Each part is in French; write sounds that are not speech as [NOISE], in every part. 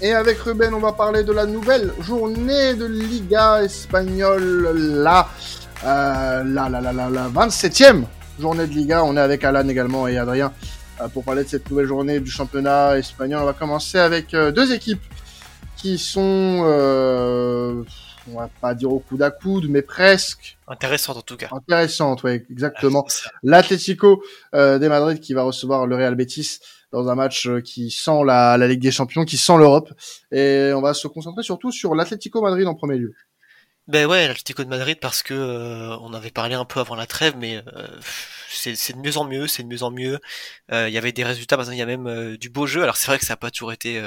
Et avec Ruben, on va parler de la nouvelle journée de Liga espagnole. Là, euh, la, la, la, la, la 27e journée de Liga. On est avec Alan également et Adrien euh, pour parler de cette nouvelle journée du championnat espagnol. On va commencer avec euh, deux équipes qui sont, euh, on va pas dire au coude à coude, mais presque. Intéressante en tout cas. Intéressante, oui, exactement. L'Atlético euh, de Madrid qui va recevoir le Real Betis dans un match euh, qui sent la, la Ligue des Champions, qui sent l'Europe. Et on va se concentrer surtout sur l'Atlético Madrid en premier lieu. Ben ouais, l'Atlético de Madrid parce que euh, on avait parlé un peu avant la trêve, mais euh, c'est de mieux en mieux, c'est de mieux en mieux. Euh, il y avait des résultats, il y a même du beau jeu. Alors c'est vrai que ça n'a pas toujours été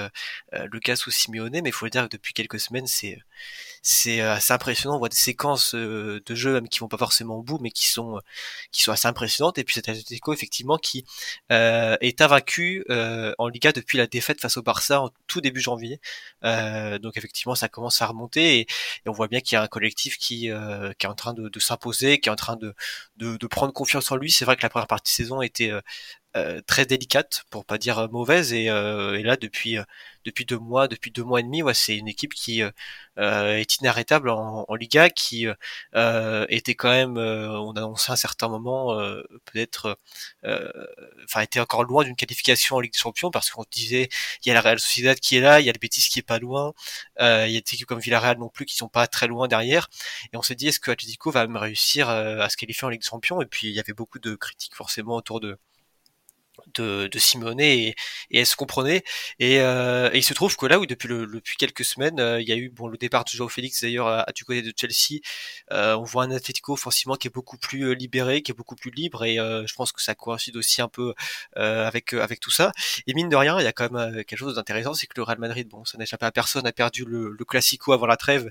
le cas sous Simeone, mais il faut le dire que depuis quelques semaines, c'est c'est assez impressionnant. On voit des séquences de jeu même qui vont pas forcément au bout, mais qui sont qui sont assez impressionnantes. Et puis cet Atlético effectivement qui est invaincu en Liga depuis la défaite face au Barça en tout début janvier. donc effectivement, ça commence à remonter et, on voit bien qu'il y a un collectif qui, euh, qui est en train de, de s'imposer, qui est en train de, de, de, prendre confiance en lui. C'est vrai que la première partie de saison était euh, euh, très délicate, pour pas dire mauvaise, et, et là depuis depuis deux mois, depuis deux mois et demi, ouais, c'est une équipe qui euh, est inarrêtable en, en Liga, qui euh, était quand même, on annonçait à un certain moment, peut-être, enfin, était encore loin d'une qualification en Ligue des Champions, parce qu'on disait, il y a la Real Sociedad qui est là, il y a le Betis qui est pas loin, il y a des équipes comme Villarreal non plus qui sont pas très loin derrière, et on s'est dit, est-ce que Atletico va même réussir à se qualifier en Ligue des Champions? Et puis il y avait beaucoup de critiques forcément autour de de, de et, et, elle se comprenait. Et, euh, et, il se trouve que là où depuis le, depuis quelques semaines euh, il y a eu bon le départ de Joao Félix d'ailleurs du côté de Chelsea euh, on voit un Atletico forcément qui est beaucoup plus euh, libéré qui est beaucoup plus libre et euh, je pense que ça coïncide aussi un peu euh, avec avec tout ça. Et mine de rien il y a quand même quelque chose d'intéressant c'est que le Real Madrid bon ça n'échappe à personne a perdu le, le Classico avant la trêve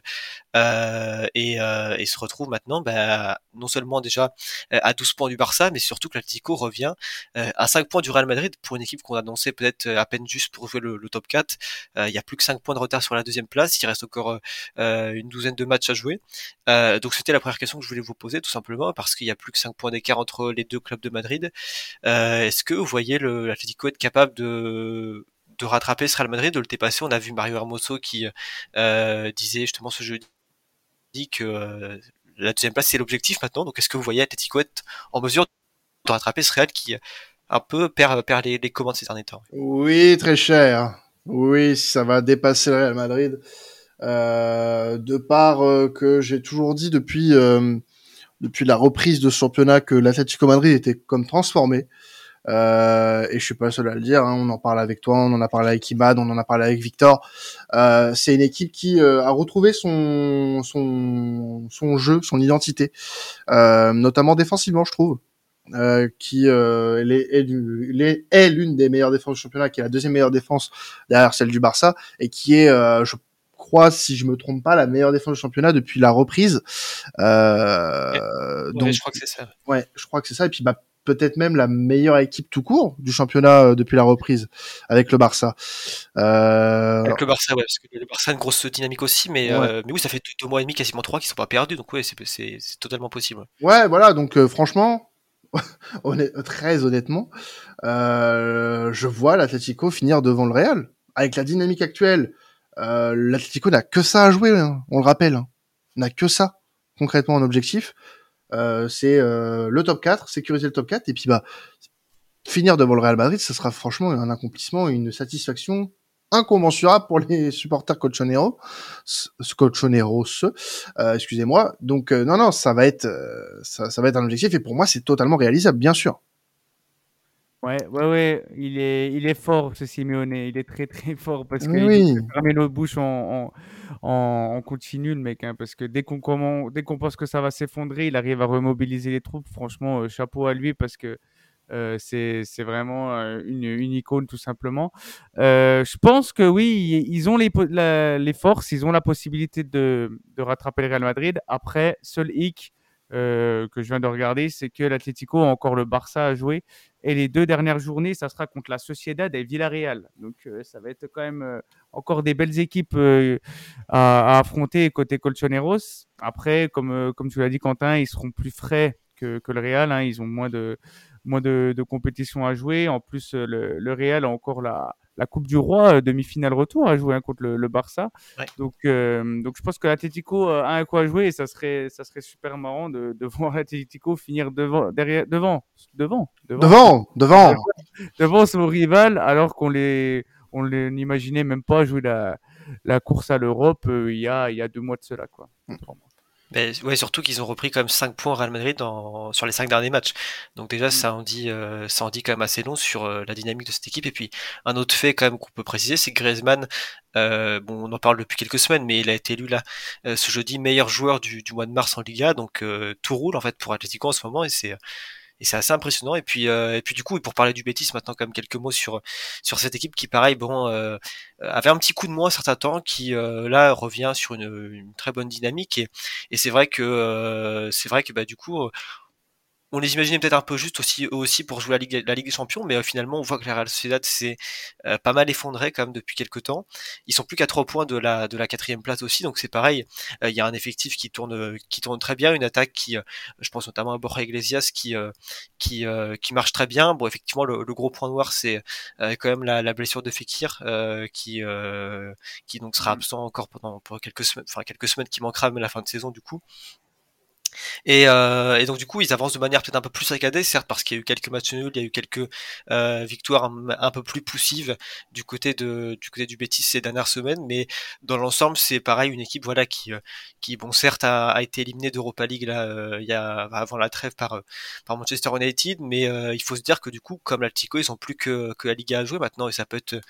et, et se retrouve maintenant bah, non seulement déjà à 12 points du Barça mais surtout que l'Atletico revient à 5 points du Real Madrid pour une équipe qu'on annonçait peut-être euh, à peine juste pour jouer le, top 4. Euh, il y a plus que 5 points de retard sur la deuxième place. Il reste encore euh, une douzaine de matchs à jouer. donc c'était la première question que je voulais vous poser tout simplement parce qu'il y a plus que 5 points d'écart entre les deux clubs de Madrid. Est-ce que vous voyez l'Atlético être capable de rattraper ce Real Madrid, de le dépasser? On a vu Mario Hermoso qui disait justement ce jeudi que la deuxième place c'est l'objectif maintenant. Donc est-ce que vous voyez Atletico être en mesure de rattraper ce Real qui un peu perd, perd les, les commandes ces derniers temps. Oui, très cher. Oui, ça va dépasser le Real Madrid. Euh, de part euh, que j'ai toujours dit depuis euh, depuis la reprise de ce championnat que l'Atlético Madrid était comme transformé. Euh, et je suis pas le seul à le dire. Hein, on en parle avec toi, on en a parlé avec Imad, on en a parlé avec Victor. Euh, c'est une équipe qui euh, a retrouvé son son son jeu, son identité, notamment défensivement, je trouve. Euh, qui euh, est, est l'une des meilleures défenses du championnat, qui est la deuxième meilleure défense derrière celle du Barça, et qui est, euh, je crois, si je me trompe pas, la meilleure défense du championnat depuis la reprise. Euh, ouais, donc, je crois que c'est ça. Ouais, je crois que c'est ça. Et puis, bah, peut-être même la meilleure équipe tout court du championnat euh, depuis la reprise avec le Barça. Euh... Avec le Barça, ouais, parce que le Barça a une grosse dynamique aussi, mais, ouais. euh, mais oui, ça fait deux mois et demi, quasiment trois, qui sont pas perdus, donc ouais, c'est totalement possible. Ouais, voilà, donc euh, franchement, [LAUGHS] très honnêtement, euh, je vois l'Atlético finir devant le Real. Avec la dynamique actuelle, euh, l'Atlético n'a que ça à jouer, hein, on le rappelle. Hein. N'a que ça, concrètement, en objectif. Euh, c'est euh, le top 4, sécuriser le top 4, et puis bah finir devant le Real Madrid, ça sera franchement un accomplissement, une satisfaction incommensurable pour les supporters colchoneros, colchoneros, euh, excusez-moi. Donc euh, non non, ça va être euh, ça, ça va être un objectif et pour moi c'est totalement réalisable, bien sûr. Ouais, ouais, ouais, il est, il est fort ce Simeone, il est très très fort parce que oui. il fermer nos bouches en, en, en, continu le mec, hein, parce que dès qu'on dès qu'on pense que ça va s'effondrer, il arrive à remobiliser les troupes. Franchement, euh, chapeau à lui parce que euh, c'est vraiment euh, une, une, icône tout simplement. Euh, je pense que oui, ils ont les, forces, ils ont la possibilité de, rattraper le Real Madrid. Après, seul hic que je viens de regarder, c'est que l'Atlético a encore le Barça à jouer. Et les deux dernières journées, ça sera contre la Sociedad et Villarreal. Donc ça va être quand même encore des belles équipes à, affronter côté Colchoneros. Après, comme, tu l'as dit Quentin, ils seront plus frais que, que le Real. Hein. Ils ont moins de moins de, de compétition à jouer. En plus, le, le Real a encore la, la Coupe du Roi, demi-finale retour, à jouer hein, contre le, Barça. Donc, donc je pense que l'Atletico a un quoi jouer et ça serait, ça serait super marrant de, de [LAUGHS] voir l'Atletico finir devant, derrière, devant, devant, devant, devant, devant, [LAUGHS] son rival, alors qu'on les, on n'imaginait même pas jouer la, la course à l'Europe il y a, il y a deux mois de cela, quoi. Mm. Ben, ouais, surtout qu'ils ont repris quand même 5 points au Real Madrid dans, sur les 5 derniers matchs. Donc déjà, mm. ça en dit, euh, ça en dit quand même assez long sur euh, la dynamique de cette équipe. Et puis, un autre fait quand même qu'on peut préciser, c'est que Griezmann, euh, bon, on en parle depuis quelques semaines, mais il a été élu là ce jeudi meilleur joueur du, du mois de mars en Liga. Donc tout roule en fait pour Atletico en ce moment et c'est et c'est assez impressionnant. Et puis, euh, et puis du coup, pour parler du Betis maintenant, quand même quelques mots sur sur cette équipe qui, pareil, bon, euh, avait un petit coup de moins certain temps, qui euh, là revient sur une, une, très bonne dynamique. Et, et c'est vrai que c'est vrai que bah du coup, on les imaginait peut-être un peu juste aussi aussi pour jouer la Ligue, la Ligue des Champions, mais euh, finalement on voit que la Real Sociedad s'est euh, pas mal effondré quand même depuis quelques temps. Ils sont plus qu'à trois points de la de la quatrième place aussi, donc c'est pareil. Euh, il y a un effectif qui tourne qui tourne très bien, une attaque qui, je pense notamment à Borja Iglesias qui qui qui marche très bien. Bon effectivement le, gros point noir c'est quand même la, la, blessure de Fekir qui qui donc sera mmh. absent encore pendant pour quelques semaines, enfin quelques semaines qui manquera à la fin de saison du coup. Et, euh, et, donc du coup, ils avancent de manière peut-être un peu plus saccadée, certes parce qu'il y a eu quelques matchs nuls, il y a eu quelques euh, victoires un, peu plus poussives du côté du côté du Betis ces dernières semaines, mais dans l'ensemble, c'est pareil une équipe voilà qui euh, qui bon certes a, a été éliminée d'Europa League là euh, il y a avant la trêve par euh, par Manchester United, mais il faut se dire que du coup, comme l'Altico, ils ont plus que que la Liga à jouer maintenant et ça peut être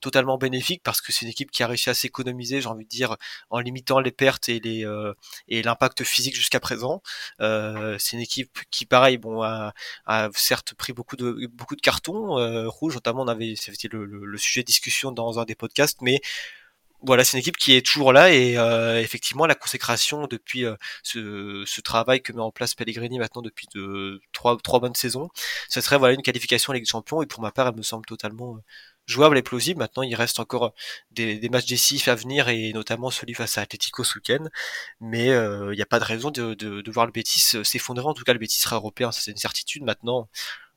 totalement bénéfique parce que c'est une équipe qui a réussi à s'économiser, j'ai envie de dire, en limitant les pertes et les euh, et l'impact physique jusqu'à présent. Euh, c'est une équipe qui, pareil, bon, a, a, certes pris beaucoup de beaucoup de cartons euh, rouges, notamment on avait c'était le, le, sujet de discussion dans un des podcasts, mais voilà, c'est une équipe qui est toujours là et euh, effectivement la consécration depuis euh, ce, ce, travail que met en place Pellegrini maintenant depuis de trois, trois bonnes saisons, ce serait voilà une qualification à Ligue des Champions et pour ma part elle me semble totalement jouable et plausible. Maintenant, il reste encore des, des matchs décisifs à venir et notamment celui face à Atletico ce week-end. Mais il euh, n'y a pas de raison de, de, de voir le Betis s'effondrer. En tout cas, le Betis sera européen, ça c'est une certitude. Maintenant,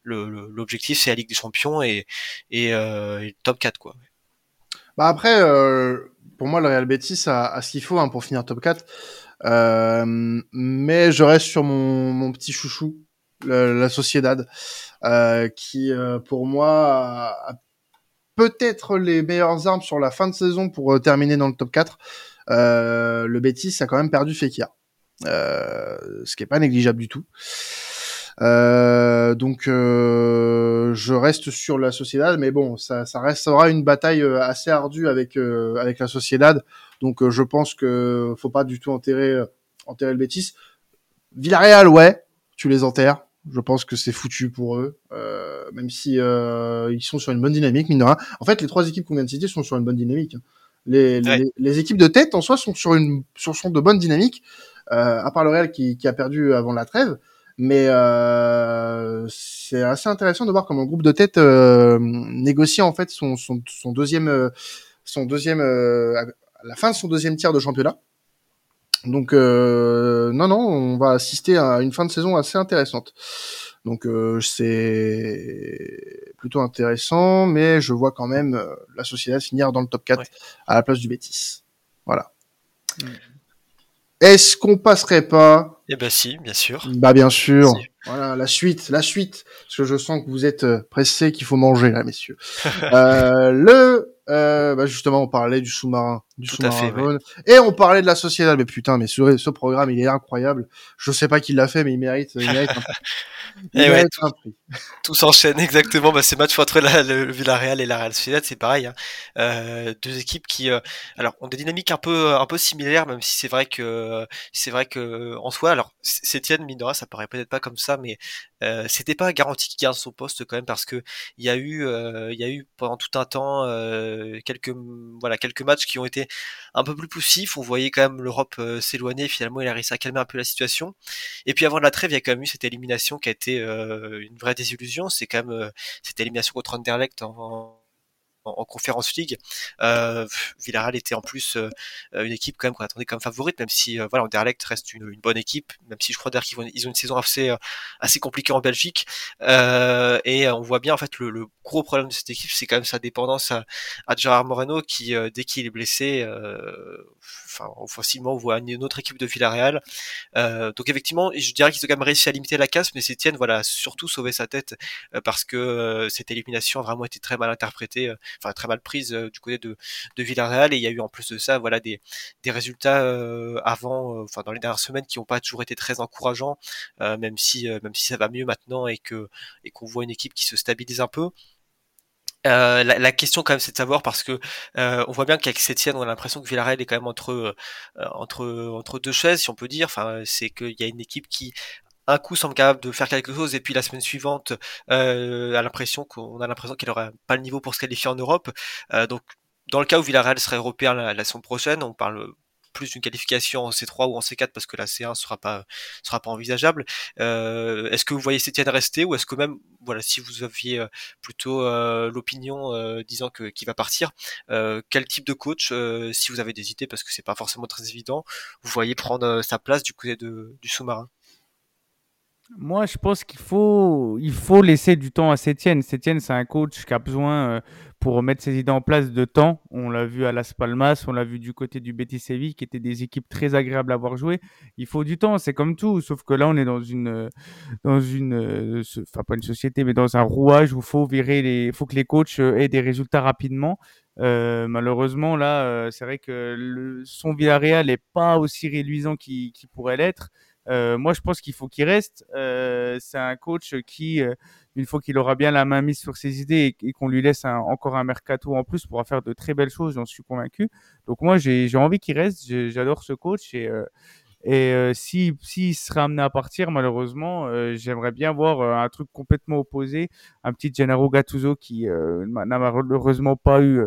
l'objectif c'est la Ligue des Champions et, et, euh, le top 4 quoi. Bah après, euh, pour moi, le Real Betis a, a ce qu'il faut hein, pour finir top 4. Euh, mais je reste sur mon, mon petit chouchou, la Sociedad, euh, qui euh, pour moi a, peut-être les meilleures armes sur la fin de saison pour euh, terminer dans le top 4. Euh, le Betis a quand même perdu Fekir, euh, ce qui est pas négligeable du tout. Donc je reste sur la Sociedad, mais bon, ça, ça restera une bataille assez ardue avec avec la Sociedad. Donc je pense que faut pas du tout enterrer enterrer le Betis. Villarreal, ouais, tu les enterres. Je pense que c'est foutu pour eux, euh, même si euh, ils sont sur une bonne dynamique, mine de rien. En fait, les trois équipes qu'on vient de citer sont sur une bonne dynamique. Hein. Les, les, les, équipes de tête en soi sont sur une sur sont de bonnes dynamiques, euh, à part le Real qui, qui, a perdu avant la trêve. Mais euh, c'est assez intéressant de voir comment le groupe de tête euh, négocie en fait son, son, son deuxième son deuxième euh, à la fin de son deuxième tiers de championnat. Donc euh, non, non, on va assister à une fin de saison assez intéressante. Donc euh, c'est plutôt intéressant, mais je vois quand même euh, la société finir dans le top 4 à la place du Bétis. Voilà. Mm. Est-ce qu'on passerait pas Eh ben si, bien sûr. Bah bien sûr. Voilà, la suite, la suite. Parce que je sens que vous êtes euh, pressés, qu'il faut manger là, messieurs. [LAUGHS] euh, le euh, bah justement, on parlait du sous-marin, du sous-marin et on parlait de la société. Mais putain, mais ce, ce programme, il est incroyable. Je sais pas qui l'a fait, mais il mérite, il mérite un, [LAUGHS] il et mérite tout, un prix. Tout s'enchaîne exactement. Bah, ces matchs entre la, le Villarreal et la Real Sociedad, c'est pareil. Hein. Euh, deux équipes qui, euh, alors, ont des dynamiques un peu, un peu similaires, même si c'est vrai que, c'est vrai que en soi, alors, Sétienne, Mindora, ça paraît peut-être pas comme ça, mais euh, c'était pas garanti qu'il garde son poste quand même parce que il y a eu, il y a eu pendant tout un temps quelques, voilà, quelques matchs qui ont été un peu plus poussifs. On voyait quand même l'Europe s'éloigner. Finalement, il a réussi à calmer un peu la situation. Et puis avant la trêve, il y a quand même eu cette élimination qui a été une vraie désillusion. C'est quand même cette élimination contre Anderlecht Conférence League. Euh, Villarreal était en plus une équipe quand même qu'on attendait comme favorite, même si voilà, Anderlecht reste une, une, bonne équipe, même si je crois d'ailleurs qu'ils ils ont une saison assez assez compliquée en Belgique. et on voit bien en fait le, le, gros problème de cette équipe, c'est quand même sa dépendance à, à Gerard Moreno qui dès qu'il est blessé, enfin facilement on voit une autre équipe de Villarreal. donc effectivement, je dirais qu'ils ont quand même réussi à limiter la casse, mais Sétienne voilà surtout sauvé sa tête parce que cette élimination a vraiment été très mal interprétée, euh, enfin très mal prise euh, du côté de, de Villarreal et il y a eu en plus de ça voilà des, des résultats euh, avant, enfin dans les dernières semaines qui n'ont pas toujours été très encourageants, même si même si ça va mieux maintenant et que et qu'on voit une équipe qui se stabilise un peu. Euh, la, question quand même c'est de savoir parce que euh, on voit bien qu'avec Sétienne on a l'impression que Villarreal est quand même entre entre entre deux chaises si on peut dire enfin c'est qu'il y a une équipe qui un coup semble capable de faire quelque chose et puis la semaine suivante euh, a l'impression qu'on a l'impression qu'elle aurait pas le niveau pour se qualifier en Europe. Euh, donc dans le cas où Villarreal serait européen la semaine prochaine, on parle plus d'une qualification en C3 ou en C4 parce que la C1 sera pas sera pas envisageable. Euh, est-ce que vous voyez Sétienne rester ou est-ce que même voilà si vous aviez euh, plutôt euh, l'opinion disant que qui va partir, quel type de coach si vous avez des idées parce que c'est pas forcément très évident, vous voyez prendre sa place du côté de, du sous-marin? Moi, je pense qu'il faut, il faut laisser du temps à Sétienne. Sétienne, c'est un coach qui a besoin, euh, pour mettre ses idées en place, de temps. On l'a vu à Las Palmas, on l'a vu du côté du Betis Séville, qui étaient des équipes très agréables à voir jouer. Il faut du temps, c'est comme tout. Sauf que là, on est dans une, dans une, euh, pas une société, mais dans un rouage où faut virer les, faut que les coachs euh, aient des résultats rapidement. Euh, malheureusement, là, c'est vrai que son Villarreal n'est pas aussi réluisant qu'il pourrait l'être. Euh, moi, je pense qu'il faut qu'il reste. Euh, c'est un coach qui, euh, une fois qu'il aura bien la main mise sur ses idées et, qu'on lui laisse encore un mercato en plus, pourra faire de très belles choses, j'en suis convaincu. Donc moi, j'ai envie qu'il reste. J'adore ce coach et, et si s'il sera amené à partir, malheureusement, j'aimerais bien voir un truc complètement opposé, un petit Gennaro Gattuso qui n'a malheureusement pas eu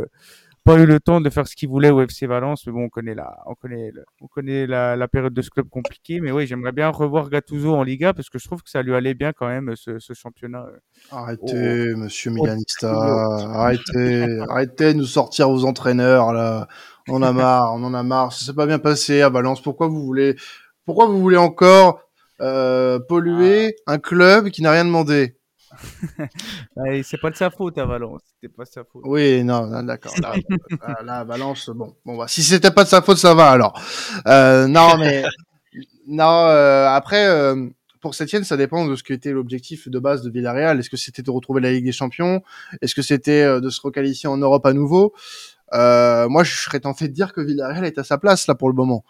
pas eu le temps de faire ce qu'il voulait au FC Valence, mais bon, on connaît la, on connaît, on connaît la, la, période de ce club compliqué. Mais oui, j'aimerais bien revoir Gattuso en Liga parce que je trouve que ça lui allait bien quand même ce, ce championnat. Euh, arrêtez, Monsieur Milanista, arrêtez, arrêtez de nous sortir vos entraîneurs là. On en a marre, on en a marre. Ça s'est pas bien passé à Valence. Pourquoi vous voulez, pourquoi vous voulez encore euh, polluer ah. un club qui n'a rien demandé? [LAUGHS] c'est pas de sa faute à Valence. C'était pas sa faute. Oui, non, d'accord. Là, [LAUGHS] Valence, bon, bon, bah, si c'était pas de sa faute, ça va alors. Euh, non, mais [LAUGHS] non. Euh, après, euh, pour Sétienne, ça dépend de ce qui était l'objectif de base de Villarreal. Est-ce que c'était de retrouver la Ligue des Champions? Est-ce que c'était euh, de se requalifier en Europe à nouveau? Euh, Moi, je serais tenté de dire que Villarreal est à sa place là pour le moment.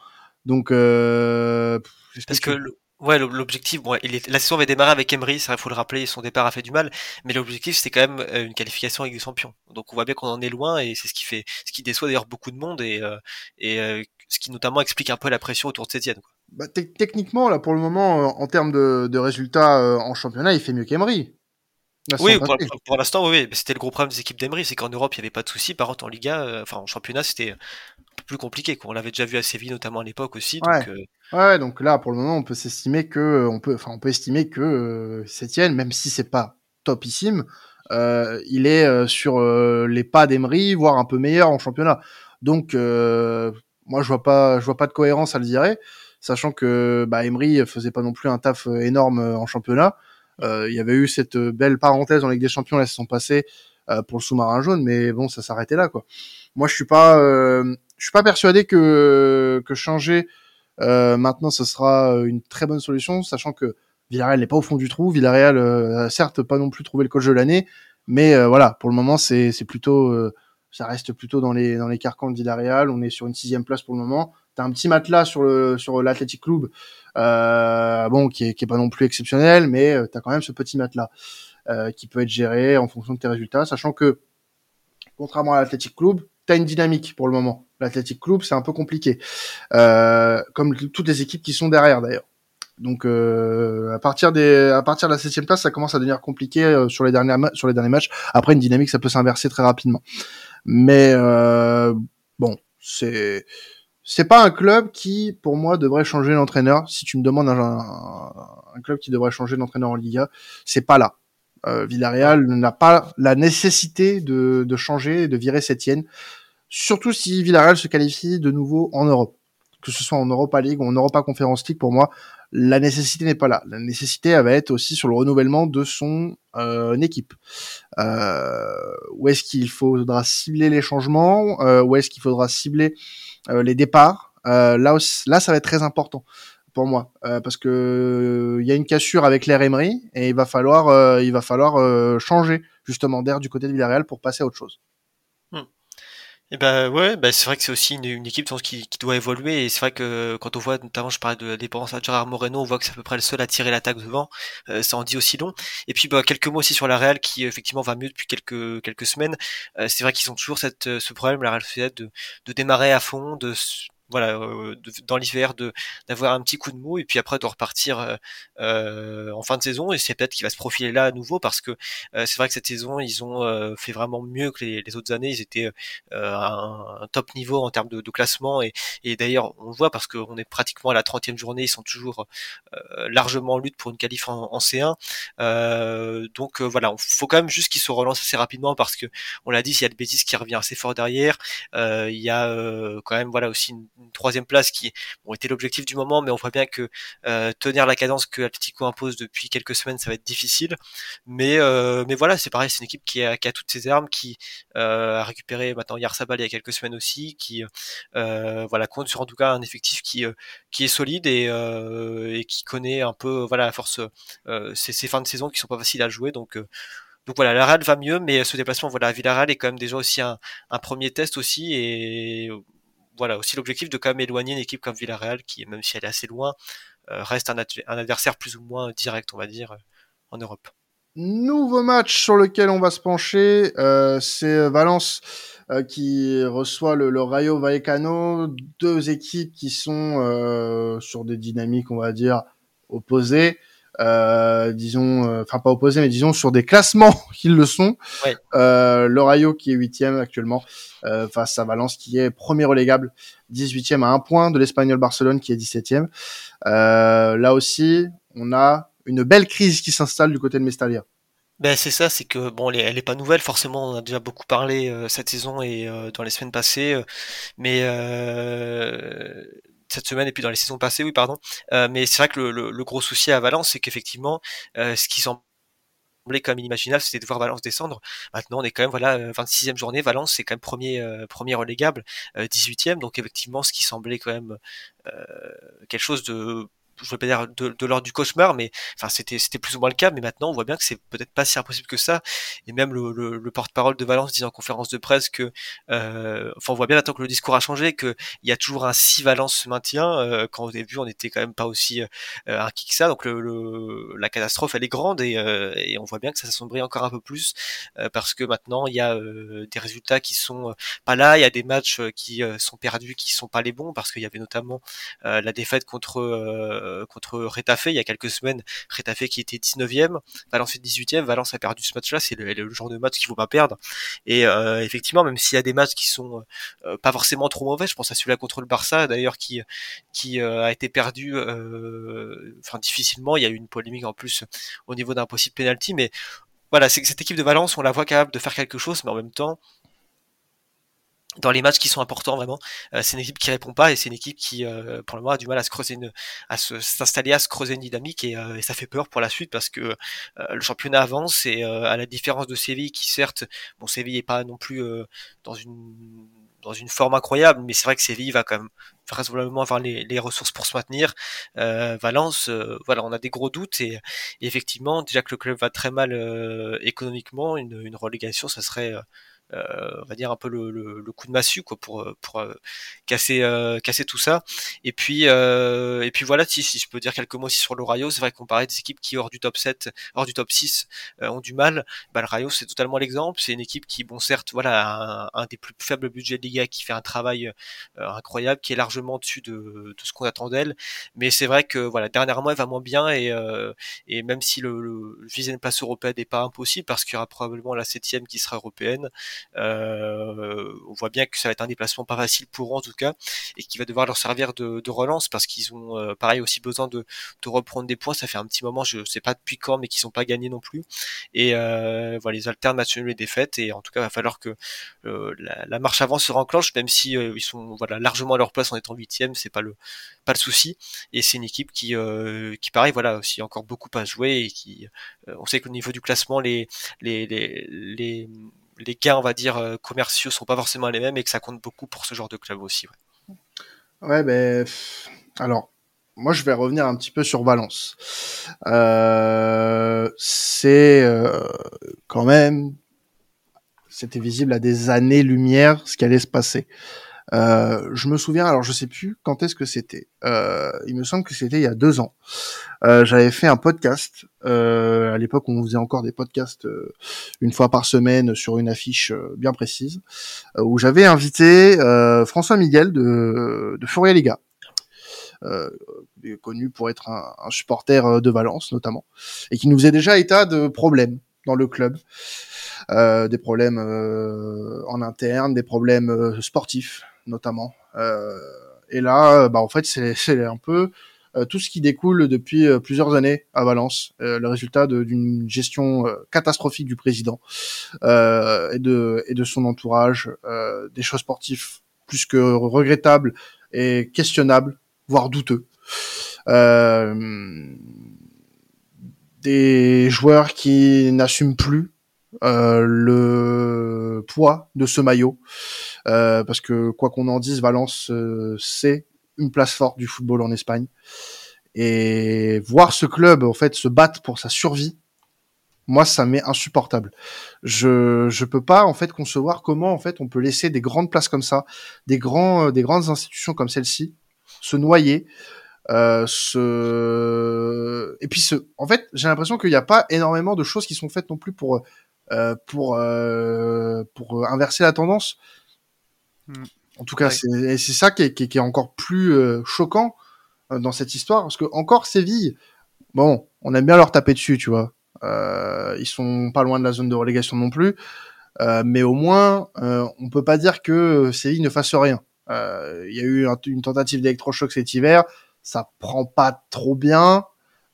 Donc, euh, parce que, que Ouais, l'objectif, bon, il est, la saison avait démarré avec Emery, ça il faut le rappeler, son départ a fait du mal, mais l'objectif c'était quand même euh, une qualification avec des champions. Donc on voit bien qu'on en est loin et c'est ce qui fait, ce qui déçoit d'ailleurs beaucoup de monde et, euh, et euh, ce qui notamment explique un peu la pression autour de Sétienne. Bah, techniquement, là pour le moment, en termes de, de résultats en championnat, il fait mieux qu'Emery. Oui, pour, pour l'instant, oui, c'était le gros problème des équipes d'Emery, c'est qu'en Europe, il n'y avait pas de soucis. Par contre, en Liga, enfin en championnat, c'était plus compliqué. Quoi. On l'avait déjà vu à Séville notamment à l'époque aussi. Donc, euh, ouais. donc là pour le moment on peut s'estimer que euh, on peut, enfin on peut estimer que euh, même si c'est pas topissime, euh, il est sur les pas d'Emery, voire un peu meilleur en championnat. Donc moi je vois pas, je vois pas de cohérence à le dire, sachant que bah, Emery faisait pas non plus un taf énorme en championnat. Il y avait eu cette belle parenthèse en Ligue des Champions la saison passée pour le sous-marin jaune, mais bon ça s'arrêtait là quoi. Moi je suis pas je suis pas persuadé que que changer euh, maintenant ce sera euh, une très bonne solution, sachant que Villarreal n'est pas au fond du trou. Villarreal, euh, certes, pas non plus trouvé le coach de l'année, mais euh, voilà, pour le moment, c'est c'est plutôt, ça reste plutôt dans les dans les carcans de Villarreal. On est sur une sixième place pour le moment. T'as un petit matelas sur le sur l'Athletic Club, bon, qui est pas non plus exceptionnel, mais t'as quand même ce petit matelas qui peut être géré en fonction de tes résultats, sachant que contrairement à l'Athletic Club, t'as une dynamique pour le moment. L'Athletic Club, c'est un peu compliqué, euh, comme toutes les équipes qui sont derrière d'ailleurs. Donc euh, à partir des, à partir de la septième place, ça commence à devenir compliqué euh, sur les sur les derniers matchs. Après une dynamique, ça peut s'inverser très rapidement. Mais euh, bon, c'est c'est pas un club qui, pour moi, devrait changer l'entraîneur. Si tu me demandes un, club qui devrait changer d'entraîneur en Liga, c'est pas là. Villarreal n'a pas la nécessité de, de changer, de virer Sétienne, surtout si Villarreal se qualifie de nouveau en Europe que ce soit en Europa League ou en Europa Conference League, pour moi, la nécessité n'est pas là. La nécessité elle va être aussi sur le renouvellement de son euh, équipe. Euh, où est-ce qu'il faudra cibler les changements? Euh, Où est-ce qu'il faudra cibler euh, les départs? Euh, Là, là, ça va être très important pour moi parce que il y a une cassure avec l'air Emery et il va falloir, il va falloir changer justement d'air du côté de Villarreal pour passer à autre chose. Et ben ouais, bah c'est vrai que c'est aussi une, équipe qui, qui, doit évoluer et c'est vrai que quand on voit notamment je parlais de la dépendance à Gérard Moreno, on voit que c'est à peu près le seul à tirer l'attaque devant, euh, ça en dit aussi long. Et puis bah, quelques mots aussi sur la Real qui effectivement va mieux depuis quelques quelques semaines. Euh, c'est vrai qu'ils ont toujours cette ce problème la Real Sociedad de, de démarrer à fond, de voilà euh, dans l'hiver de d'avoir un petit coup de mou et puis après de repartir euh, euh, en fin de saison. Et c'est peut-être qu'il va se profiler là à nouveau parce que c'est vrai que cette saison ils ont fait vraiment mieux que les, autres années. Ils étaient à un, top niveau en termes de, de classement. Et, et d'ailleurs on le voit parce qu'on est pratiquement à la 30e journée ils sont toujours largement en lutte pour une qualif en, en C1 donc voilà il faut quand même juste qu'ils se relancent assez rapidement parce que on l'a dit s'il y a le Bétis qui revient assez fort derrière il y a quand même voilà aussi une, une troisième place qui bon, était l'objectif du moment, mais on voit bien que euh, tenir la cadence que Atletico impose depuis quelques semaines, ça va être difficile. Mais euh, mais voilà, c'est pareil, c'est une équipe qui a, qui a, toutes ses armes, qui euh, a récupéré maintenant Yarsabal il y a quelques semaines aussi, qui voilà compte sur en tout cas un effectif qui qui est solide et, et qui connaît un peu voilà à force ces, ces, fins de saison qui sont pas faciles à jouer, donc donc voilà, la Real va mieux, mais ce déplacement voilà à Villarreal est quand même déjà aussi un, un premier test aussi et voilà aussi l'objectif de quand même éloigner une équipe comme Villarreal qui, même si elle est assez loin, euh, reste un, adversaire plus ou moins direct, on va dire, euh, en Europe. Nouveau match sur lequel on va se pencher, euh, c'est Valence qui reçoit le, le, Rayo Vallecano, deux équipes qui sont sur des dynamiques, on va dire, opposées. Euh, disons, euh, enfin pas opposés, mais disons sur des classements [LAUGHS] qu'ils le sont. Euh, le Rayo qui est huitième actuellement euh, face à Valence qui est premier relégable, 18e à un point de l'Espagnol Barcelone qui est 17e. là aussi, on a une belle crise qui s'installe du côté de Mestalia. Ben c'est ça, c'est que bon, elle est, pas nouvelle forcément. On a déjà beaucoup parlé cette saison et dans les semaines passées, mais cette semaine et puis dans les saisons passées, oui, pardon. Euh, mais c'est vrai que le, gros souci à Valence, c'est qu'effectivement, euh, ce qui semblait comme inimaginable, c'était de voir Valence descendre. Maintenant, on est quand même voilà 26e euh, journée. Valence, c'est quand même premier premier relégable, 18e. Donc effectivement, ce qui semblait quand même quelque chose de je veux pas dire de, de l'ordre du cauchemar, mais enfin c'était c'était plus ou moins le cas. Mais maintenant, on voit bien que c'est peut-être pas si impossible que ça. Et même le, le, le porte-parole de Valence dit en conférence de presse que, euh, enfin, on voit bien maintenant que le discours a changé, que il y a toujours un si Valence se maintient. Euh, quand au début, on était quand même pas aussi euh, inquiet que ça. Donc le, la catastrophe, elle est grande et, euh, et on voit bien que ça s'assombrit encore un peu plus euh, parce que maintenant il y a euh, des résultats qui sont pas là. Il y a des matchs qui sont perdus, qui sont pas les bons parce qu'il y avait notamment la défaite contre contre Retafe il y a quelques semaines. Retafe qui était 19e, Valence est 18e. Valence a perdu ce match-là. C'est le, genre de match qu'il faut pas perdre. Et euh, effectivement, même s'il y a des matchs qui sont euh, pas forcément trop mauvais, je pense à celui-là contre le Barça d'ailleurs qui a été perdu, enfin difficilement. Il y a eu une polémique en plus au niveau d'un possible penalty, mais voilà, c'est cette équipe de Valence, on la voit capable de faire quelque chose, mais en même temps, dans les matchs qui sont importants vraiment. Euh, c'est une équipe qui répond pas et c'est une équipe qui, euh, pour le moment, a du mal à se creuser, une, à s'installer, à se creuser une dynamique et, euh, et, ça fait peur pour la suite parce que le championnat avance et à la différence de Séville qui certes, bon Séville est pas non plus dans une dans une forme incroyable, mais c'est vrai que Séville va quand même vraisemblablement avoir les, les ressources pour se maintenir. Valence, voilà, on a des gros doutes et, effectivement, déjà que le club va très mal économiquement, une, une relégation, ça serait euh, on va dire un peu le, le, le, coup de massue quoi pour euh, pour euh, casser casser tout ça. Et puis et puis voilà si, si je peux dire quelques mots aussi sur le Rayo c'est vrai qu'on parlait des équipes qui hors du top 7 hors du top 6 ont du mal. Bah, le Rayo c'est totalement l'exemple. C'est une équipe qui bon certes voilà un, un, des plus faibles budgets de Liga qui fait un travail incroyable qui est largement au-dessus de, de ce qu'on attend d'elle. Mais c'est vrai que voilà dernièrement elle va moins bien et et même si le, le viser une place européenne n'est pas impossible parce qu'il y aura probablement la septième qui sera européenne on voit bien que ça va être un déplacement pas facile pour eux en tout cas, et qui va devoir leur servir de, relance parce qu'ils ont pareil aussi besoin de, reprendre des points. Ça fait un petit moment, je sais pas depuis quand, mais qu'ils sont pas gagnés non plus. Et voilà, les alternes match les défaites, et en tout cas, il va falloir que la, marche avant se renclenche, même si ils sont voilà largement à leur place en étant huitième, c'est pas le pas le souci. Et c'est une équipe qui qui pareil voilà aussi encore beaucoup à jouer et qui on sait qu'au niveau du classement les les, les les gains, on va dire, euh, commerciaux sont pas forcément les mêmes et que ça compte beaucoup pour ce genre de club aussi. Ouais, ouais ben, alors, moi, je vais revenir un petit peu sur Valence. Euh, c'est euh, quand même, c'était visible à des années-lumière ce qui allait se passer. Euh, je me souviens, alors je sais plus quand est-ce que c'était. Euh, il me semble que c'était il y a deux ans. Euh, J'avais fait un podcast. Euh, à l'époque, on faisait encore des podcasts euh, une fois par semaine sur une affiche euh, bien précise, où j'avais invité François Miguel de, de Fourier Liga. connu pour être un, un, supporter de Valence notamment, et qui nous faisait déjà état de problèmes dans le club, euh, des problèmes euh, en interne, des problèmes sportifs, notamment. Euh, et là, euh, bah, en fait, c'est [LAUGHS] un peu euh, tout ce qui découle depuis plusieurs années à Valence, le résultat d'une gestion catastrophique du président et, de, et de son entourage, des choses sportives plus que regrettables et questionnables, voire douteux. des joueurs qui n'assument plus euh, le poids de ce maillot, euh, parce que quoi qu'on en dise, Valence euh, c'est une place forte du football en Espagne. Et voir ce club en fait se battre pour sa survie, moi ça m'est insupportable. Je je peux pas en fait concevoir comment en fait on peut laisser des grandes places comme ça, des grands des grandes institutions comme celle-ci se noyer. Euh, ce... et puis ce en fait j'ai l'impression qu'il n'y a pas énormément de choses qui sont faites non plus pour euh, pour euh, pour inverser la tendance. Hmm. En tout cas, c'est c'est ça qui est, qui est, encore plus euh, choquant dans cette histoire parce que encore Séville, bon, on aime bien leur taper dessus, tu vois. Euh, ils sont pas loin de la zone de relégation non plus, euh, mais au moins, euh, on peut pas dire que Séville ne fasse rien. Il y a eu une tentative d'électrochoc cet hiver, ça prend pas trop bien,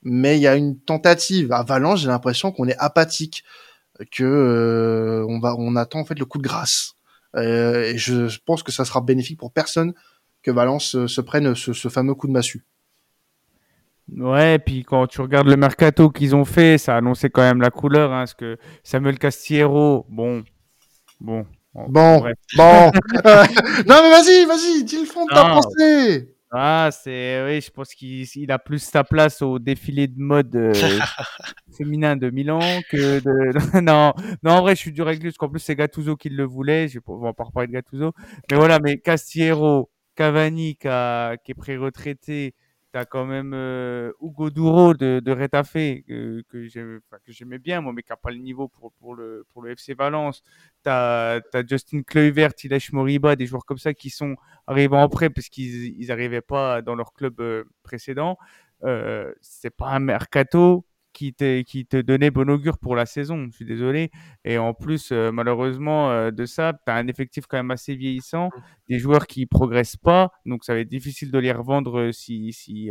mais il y a une tentative. À Valence, j'ai l'impression qu'on est apathique que euh, on va on attend en fait le coup de grâce. Euh, et je pense que ça sera bénéfique pour personne que Valence euh, se prenne ce, ce fameux coup de massue. Ouais, et puis quand tu regardes le mercato qu'ils ont fait, ça annonçait quand même la couleur, hein, parce que Samuel Castillero, bon, bon, bon, bon. [LAUGHS] [LAUGHS] non mais vas-y, vas-y, dis le fond de ta pensée. Ah, c'est oui, je pense qu'il a plus sa place au défilé de mode euh, [LAUGHS] féminin de Milan que de [LAUGHS] non, non en vrai, je suis dur avec lui parce qu'en plus c'est Gattuso qui le voulait, je on va pas reparler de Gattuso. Mais voilà, mais Castiero, Cavani qui, qui est pré-retraité, T'as quand même euh, Hugo Duro de, de Retafe que, j'aimais bien, moi, mais qui n'a pas le niveau pour, le, FC Valence. T'as as Justin Kluivert, Tilash Moriba, des joueurs comme ça qui sont arrivés en prêt parce qu'ils n'arrivaient pas dans leur club euh, précédent. Euh, c'est pas un mercato qui te, qui te donnait bon augure pour la saison. Je suis désolé. Et en plus, euh, malheureusement, euh, de ça, tu as un effectif quand même assez vieillissant, mmh. des joueurs qui progressent pas. Donc, ça va être difficile de les revendre euh, si, si,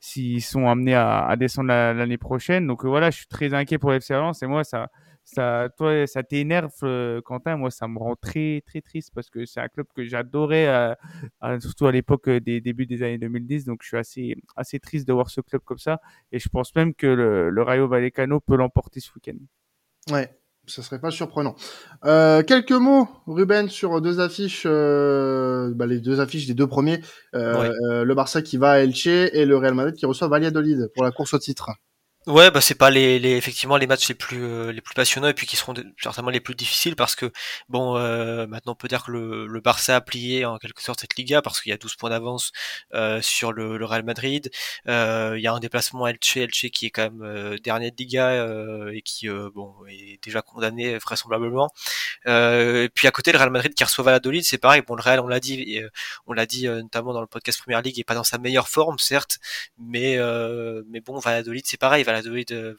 s'ils sont amenés à, à descendre l'année prochaine. Donc, voilà, je suis très inquiet pour l'FC. Et moi, ça, ça, toi, ça t'énerve, euh, Quentin? Moi, ça me rend très, très triste parce que c'est un club que j'adorais, euh, surtout à l'époque euh, des débuts des années 2010. Donc, je suis assez, assez triste de voir ce club comme ça. Et je pense même que le, le Rayo Vallecano peut l'emporter ce week-end. Ouais, ça serait pas surprenant. Euh, quelques mots, Ruben, sur deux affiches, euh, bah, les deux affiches des deux premiers. Euh, le Barça qui va à Elche et le Real Madrid qui reçoit Valladolid pour la course au titre. Ouais, bah c'est pas les, les effectivement les matchs les plus euh, les plus passionnants et puis qui seront certainement les plus difficiles parce que bon euh, maintenant on peut dire que le, le Barça a plié en quelque sorte cette Liga parce qu'il y a 12 points d'avance euh, sur le, le, Real Madrid. il y a un déplacement à Elche, Elche qui est quand même dernier de Liga et qui bon est déjà condamné vraisemblablement. et puis à côté le Real Madrid qui reçoit Valladolid, c'est pareil. Bon le Real on l'a dit on l'a dit notamment dans le podcast Première il est pas dans sa meilleure forme certes, mais mais bon Valladolid c'est pareil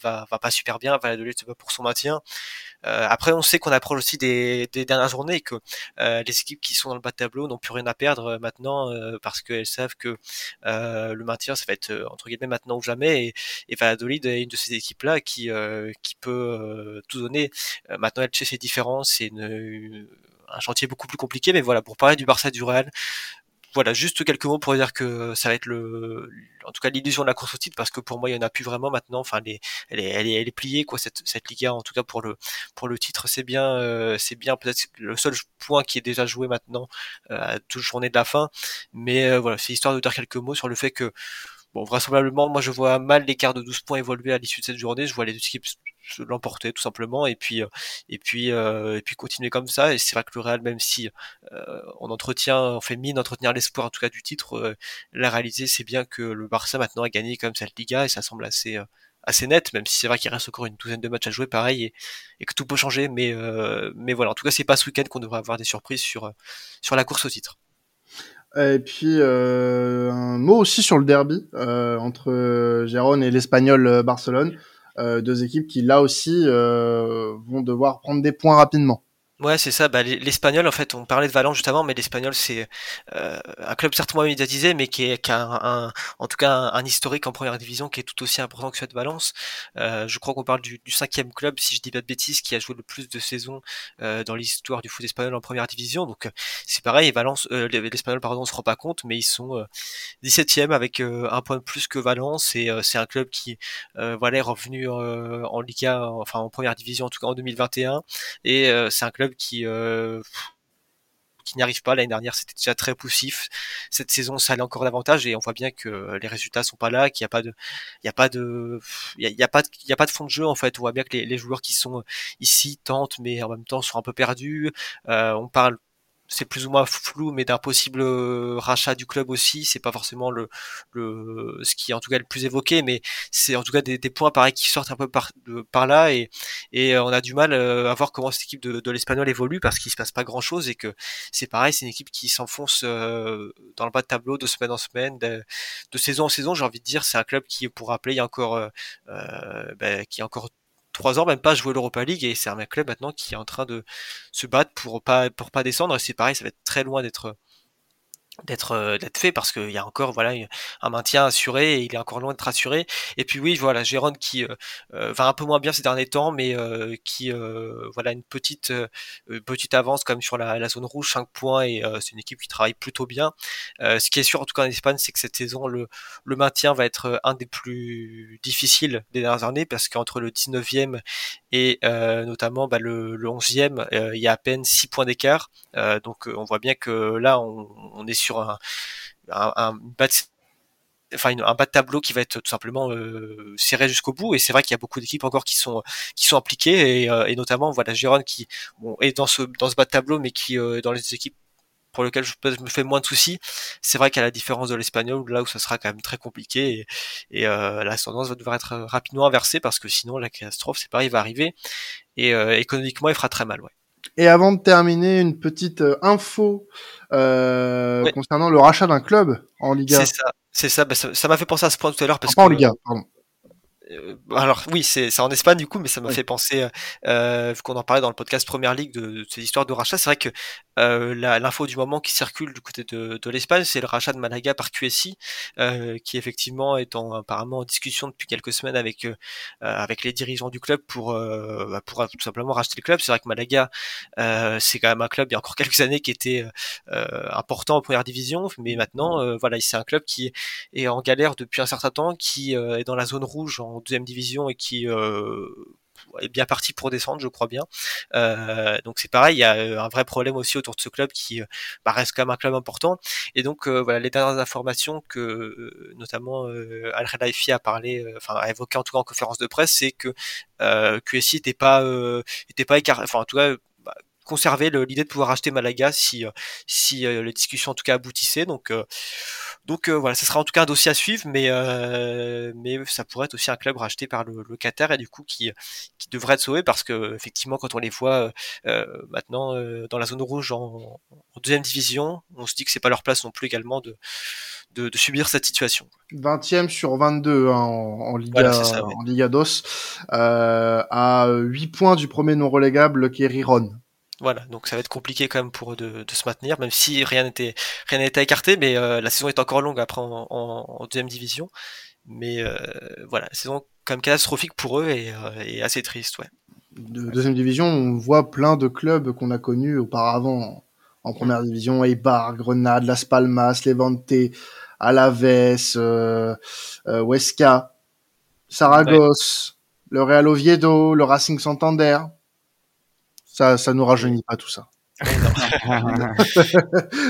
va, va pas super bien, Valladolid se bat pour son maintien. Euh, après, on sait qu'on approche aussi des, dernières journées et que euh, les équipes qui sont dans le bas de tableau n'ont plus rien à perdre maintenant parce qu'elles savent que le maintien, ça va être entre guillemets maintenant ou jamais. Et, et Valladolid est une de ces équipes-là qui peut tout donner. maintenant, Elche, c'est différent, c'est une, un chantier beaucoup plus compliqué, mais voilà, pour parler du Barça du Real, voilà, juste quelques mots pour dire que ça va être le, en tout cas l'illusion de la course au titre parce que pour moi il y en a plus vraiment maintenant. Enfin, elle est, elle est, elle est, pliée quoi cette cette Liga en tout cas pour le pour le titre c'est bien, euh, c'est bien peut-être le seul point qui est déjà joué maintenant euh, à toute journée de la fin. Mais euh, voilà, c'est histoire de dire quelques mots sur le fait que Bon, vraisemblablement, moi je vois mal l'écart de 12 points évoluer à l'issue de cette journée. Je vois les deux équipes l'emporter tout simplement et puis euh, et puis euh, et puis continuer comme ça. Et c'est vrai que le Real, même si euh, on entretient, on fait mine d'entretenir l'espoir en tout cas du titre, la réalité c'est bien que le Barça maintenant a gagné comme cette Liga et ça semble assez assez net, même si c'est vrai qu'il reste encore une douzaine de matchs à jouer, pareil, et, et que tout peut changer. Mais, mais voilà, en tout cas, c'est pas ce week-end qu'on devrait avoir des surprises sur, sur la course au titre. Et puis euh, un mot aussi sur le derby euh, entre Gérone et l'Espagnol Barcelone, euh, deux équipes qui là aussi vont devoir prendre des points rapidement. Ouais, c'est ça. Bah, l'Espagnol, en fait, on parlait de Valence juste avant, mais l'Espagnol, c'est euh, un club certes moins médiatisé, mais qui, est, qui a un, en tout cas un, historique en première division qui est tout aussi important que celui de Valence. Euh, je crois qu'on parle du, du, cinquième club, si je dis pas de bêtises, qui a joué le plus de saisons euh, dans l'histoire du foot espagnol en première division. Donc c'est pareil, Valence, l'Espagnol, pardon, on se rend pas compte, mais ils sont 17e avec un point de plus que Valence, et c'est un club qui voilà est revenu en Liga, enfin en première division en tout cas en 2021, et c'est un club qui euh, qui n'y arrive pas. L'année dernière, c'était déjà très poussif. Cette saison, ça allait encore davantage et on voit bien que les résultats sont pas là, qu'il n'y a pas de, il y a pas de, il y a, pas de, il y a pas de fond de jeu en fait. On voit bien que les, les, joueurs qui sont ici tentent, mais en même temps sont un peu perdus. Euh, on parle c'est plus ou moins flou, mais d'un possible euh, rachat du club aussi. C'est pas forcément le, le, ce qui est en tout cas le plus évoqué, mais c'est en tout cas des, des, points pareils qui sortent un peu par, là et, et euh, on a du mal euh, à voir comment cette équipe de, l'Espagnol évolue parce qu'il se passe pas grand chose et que c'est pareil, c'est une équipe qui s'enfonce dans le bas de tableau de semaine en semaine, de, saison en saison. J'ai envie de dire, c'est un club qui, pour rappeler, il y a encore, ben, qui encore trois ans même pas jouer l'Europa League et c'est un club maintenant qui est en train de se battre pour pas pour pas descendre. Et c'est pareil ça va être très loin d'être d'être euh, d'être fait parce qu'il y a encore voilà un maintien assuré et il est encore loin d'être assuré. Et puis oui voilà Gérone qui euh, euh, va un peu moins bien ces derniers temps mais qui voilà une petite petite avance comme sur la, la, zone rouge 5 points et c'est une équipe qui travaille plutôt bien. Ce qui est sûr en tout cas en Espagne c'est que cette saison le le maintien va être un des plus difficiles des dernières années parce qu'entre le 19e et notamment bah, le, le 11e il y a à peine 6 points d'écart. Donc on voit bien que là on, on est sur un, un, bas de, tableau qui va être tout simplement euh, serré jusqu'au bout. Et c'est vrai qu'il y a beaucoup d'équipes encore qui sont qui sont impliquées. Et, euh, notamment voilà Giron qui est dans ce dans ce bas de tableau mais qui euh, dans les équipes pour lesquelles je, me fais moins de soucis. C'est vrai qu'à la différence de l'espagnol là où ça sera quand même très compliqué. Et, et la tendance va devoir être rapidement inversée parce que sinon la catastrophe c'est pareil va arriver. Et économiquement il fera très mal ouais et avant de terminer, une petite euh, info euh, concernant le rachat d'un club en Liga. C'est ça, c'est ça. Bah, ça m'a fait penser à ce point tout à l'heure parce que. en Liga, pardon. Euh, alors oui, c'est en Espagne du coup, mais ça m'a fait penser, euh, vu qu'on en parlait dans le podcast Première Ligue de, de ces histoires de rachat, c'est vrai que euh, l'info du moment qui circule du côté de, de l'Espagne, c'est le rachat de Malaga par QSI, euh, qui effectivement est en, apparemment en discussion depuis quelques semaines avec euh, avec les dirigeants du club pour bah, pour tout simplement racheter le club. C'est vrai que Malaga, c'est quand même un club il y a encore [LAUGHS] quelques années qui était important en première division, mais maintenant voilà, c'est un club qui est en galère depuis un certain temps, qui est dans la zone rouge en deuxième division et qui est bien parti pour descendre, je crois bien. Euh, donc c'est pareil, il y a euh, un vrai problème aussi autour de ce club qui euh, bah, reste quand même un club important. Et donc voilà, les dernières informations que notamment Al Khelaifi a parlé, enfin a évoqué en tout cas en conférence de presse, c'est que QSI n'était pas était pas écarté, enfin en tout cas conserver l'idée de pouvoir acheter Malaga si si les discussions en tout cas aboutissaient. Donc donc voilà, ce sera en tout cas un dossier à suivre, mais mais ça pourrait être aussi un club racheté par le, le Qatar et du coup qui qui devrait être sauvé parce que effectivement quand on les voit maintenant dans la zone rouge en, en, deuxième division, on se dit que c'est pas leur place non plus également de de, de, subir cette situation. 20e sur 22 hein, en, en, Liga, ça, ouais. en Liga DOS, euh, à 8 points du premier non relégable qui est Riron. Voilà, donc ça va être compliqué quand même pour eux de, de se maintenir, même si rien n'était rien n'était écarté, mais euh, la saison est encore longue après en, en, en deuxième division. Mais euh, voilà, la saison quand même catastrophique pour eux et, euh, et assez triste, ouais. De deuxième division, on voit plein de clubs qu'on a connus auparavant en première division, Eibar, Grenade, Las Palmas, Levante, Alaves, euh, euh, Huesca, Saragosse, ouais. le Real Oviedo, le Racing Santander. Ça, ça nous rajeunit pas tout ça. [LAUGHS]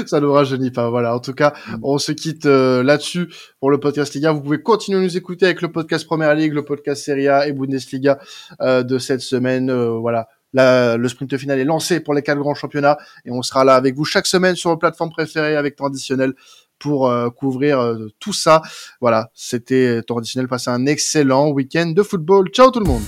ça nous rajeunit pas. Voilà. En tout cas, on se quitte euh, là-dessus pour le podcast Liga. Vous pouvez continuer à nous écouter avec le podcast Première Ligue, le podcast Serie A et Bundesliga euh, de cette semaine. Euh, voilà. La, le sprint final est lancé pour les quatre grands championnats et on sera là avec vous chaque semaine sur vos plateformes préférées avec temps additionnel pour couvrir tout ça. Voilà, c'était temps additionnel. Passez un excellent week-end de football. Ciao tout le monde.